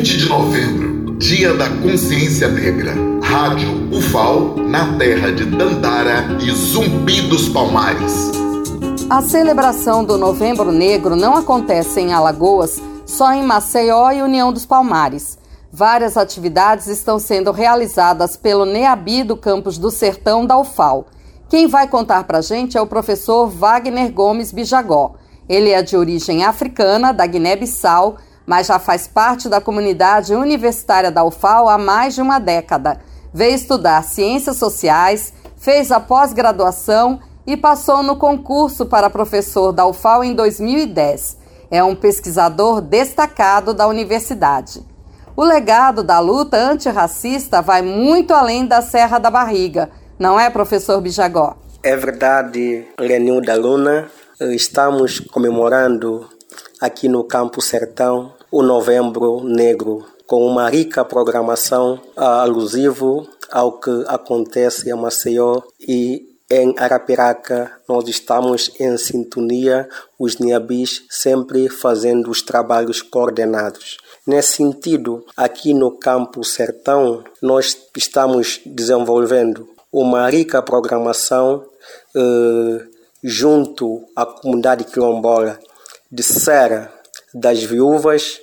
20 de novembro, Dia da Consciência Negra. Rádio UFAL, na terra de Dandara e Zumbi dos Palmares. A celebração do Novembro Negro não acontece em Alagoas, só em Maceió e União dos Palmares. Várias atividades estão sendo realizadas pelo NEABI do campus do Sertão da UFAL. Quem vai contar para a gente é o professor Wagner Gomes Bijagó. Ele é de origem africana, da Guiné-Bissau, mas já faz parte da comunidade universitária da UFAL há mais de uma década. Veio estudar ciências sociais, fez a pós-graduação e passou no concurso para professor da UFAL em 2010. É um pesquisador destacado da universidade. O legado da luta antirracista vai muito além da Serra da Barriga, não é, professor Bijagó? É verdade, Lenilda Luna. Estamos comemorando aqui no Campo Sertão o Novembro Negro, com uma rica programação alusivo ao que acontece em Maceió e em Arapiraca, nós estamos em sintonia, os Niabis sempre fazendo os trabalhos coordenados. Nesse sentido, aqui no Campo Sertão, nós estamos desenvolvendo uma rica programação eh, junto à comunidade quilombola de Serra das Viúvas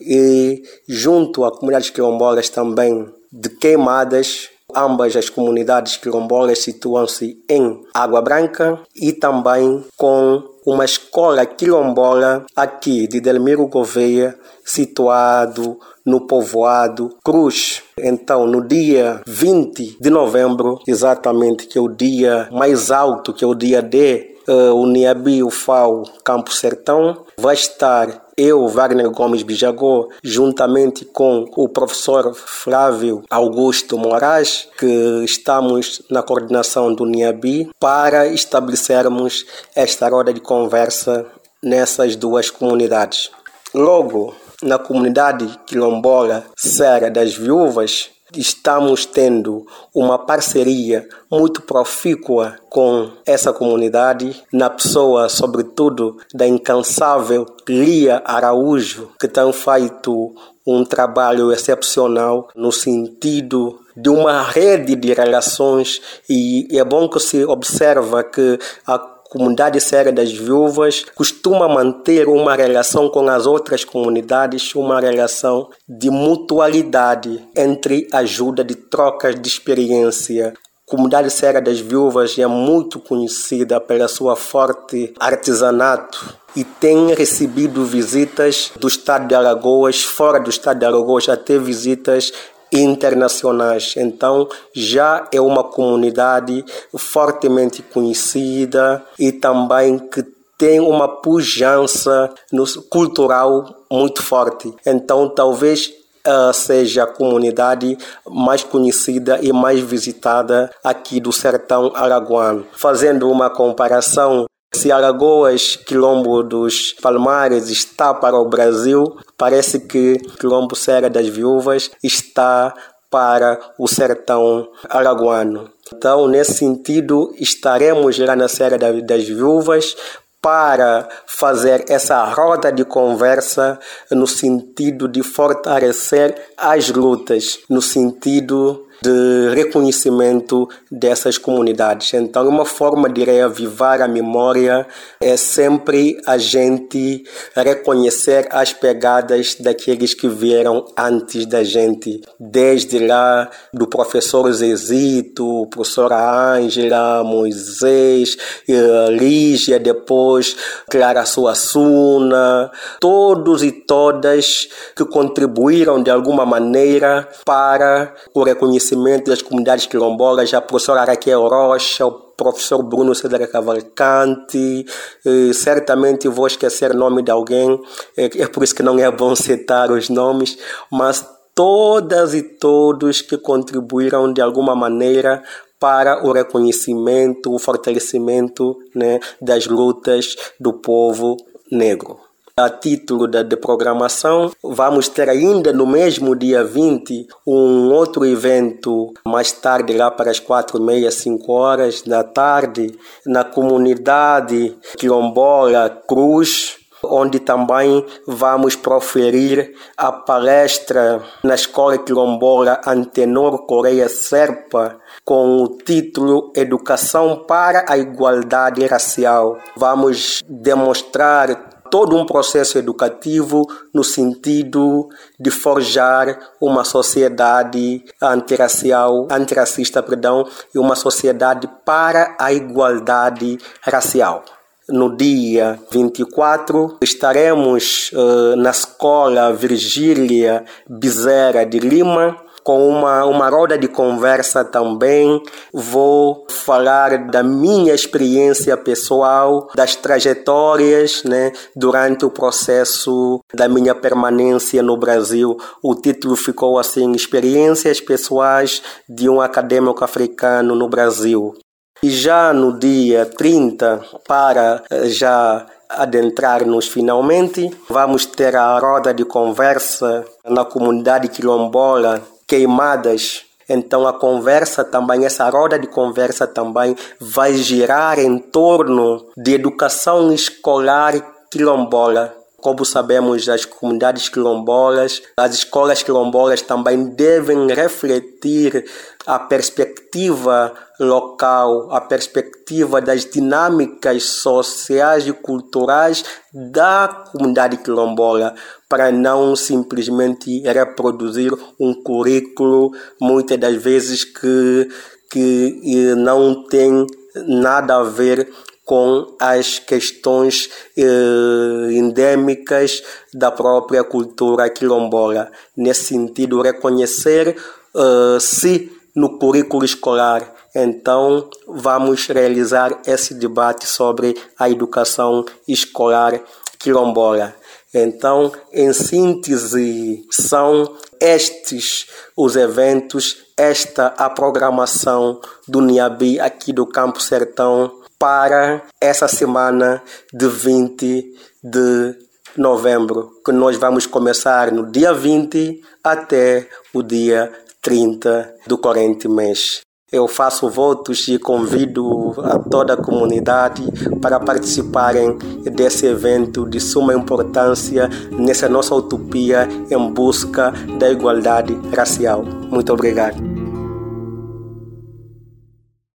e junto à comunidade quilombolas também de Queimadas. Ambas as comunidades quilombolas situam-se em Água Branca e também com uma escola quilombola aqui de Delmiro Gouveia, situado no povoado Cruz. Então, no dia 20 de novembro, exatamente, que é o dia mais alto, que é o dia D, uh, o Niabi, o FAO, Campo Sertão, vai estar eu, Wagner Gomes Bijagô, juntamente com o professor Flávio Augusto Moraes, que estamos na coordenação do NIABI, para estabelecermos esta roda de conversa nessas duas comunidades. Logo, na comunidade quilombola Serra das Viúvas, estamos tendo uma parceria muito profícua com essa comunidade, na pessoa, sobretudo, da incansável Lia Araújo, que tem feito um trabalho excepcional no sentido de uma rede de relações e é bom que se observa que a comunidade Serra das Viúvas costuma manter uma relação com as outras comunidades, uma relação de mutualidade entre ajuda, de trocas de experiência. A comunidade Serra das Viúvas é muito conhecida pela sua forte artesanato e tem recebido visitas do estado de Alagoas, fora do estado de Alagoas, até visitas internacionais. Então, já é uma comunidade fortemente conhecida e também que tem uma pujança cultural muito forte. Então, talvez Uh, seja a comunidade mais conhecida e mais visitada aqui do sertão araguano. Fazendo uma comparação se Alagoas, Quilombo dos Palmares, está para o Brasil, parece que Quilombo Serra das Viúvas está para o sertão alagoano. Então, nesse sentido, estaremos lá na Serra das Viúvas para fazer essa roda de conversa no sentido de fortalecer as lutas, no sentido de reconhecimento dessas comunidades. Então, uma forma de reavivar a memória é sempre a gente reconhecer as pegadas daqueles que vieram antes da gente, desde lá do professor Zezito, professora Ângela, Moisés, eh, Lígia, depois Clara Suassuna, todos e todas que contribuíram de alguma maneira para o reconhecimento conhecimento das comunidades quilombolas, a professora Raquel Rocha, o professor Bruno Cedra Cavalcante, certamente vou esquecer o nome de alguém, é, é por isso que não é bom citar os nomes, mas todas e todos que contribuíram de alguma maneira para o reconhecimento, o fortalecimento né, das lutas do povo negro. A título da de programação, vamos ter ainda no mesmo dia 20 um outro evento mais tarde, lá para as quatro e meia, cinco horas da tarde, na comunidade quilombola Cruz, onde também vamos proferir a palestra na Escola Quilombola Antenor Coreia Serpa com o título Educação para a Igualdade Racial. Vamos demonstrar todo um processo educativo no sentido de forjar uma sociedade antirracial, antirracista, perdão, e uma sociedade para a igualdade racial. No dia 24, estaremos uh, na escola Virgília Bezerra de Lima, com uma, uma roda de conversa também. Vou falar da minha experiência pessoal, das trajetórias né, durante o processo da minha permanência no Brasil. O título ficou assim: Experiências Pessoais de um Acadêmico Africano no Brasil. E já no dia 30, para eh, já adentrar-nos finalmente, vamos ter a roda de conversa na comunidade quilombola queimadas. Então a conversa também, essa roda de conversa também vai girar em torno de educação escolar quilombola. Como sabemos, as comunidades quilombolas, as escolas quilombolas também devem refletir a perspectiva local, a perspectiva das dinâmicas sociais e culturais da comunidade quilombola, para não simplesmente reproduzir um currículo, muitas das vezes que, que não tem nada a ver com as questões eh, endêmicas da própria cultura quilombola. Nesse sentido, reconhecer eh, se no currículo escolar. Então, vamos realizar esse debate sobre a educação escolar quilombola. Então, em síntese, são estes os eventos, esta a programação do NIABI aqui do Campo Sertão para essa semana de 20 de novembro, que nós vamos começar no dia 20 até o dia 30 do corrente mês. Eu faço votos e convido a toda a comunidade para participarem desse evento de suma importância nessa nossa utopia em busca da igualdade racial. Muito obrigado.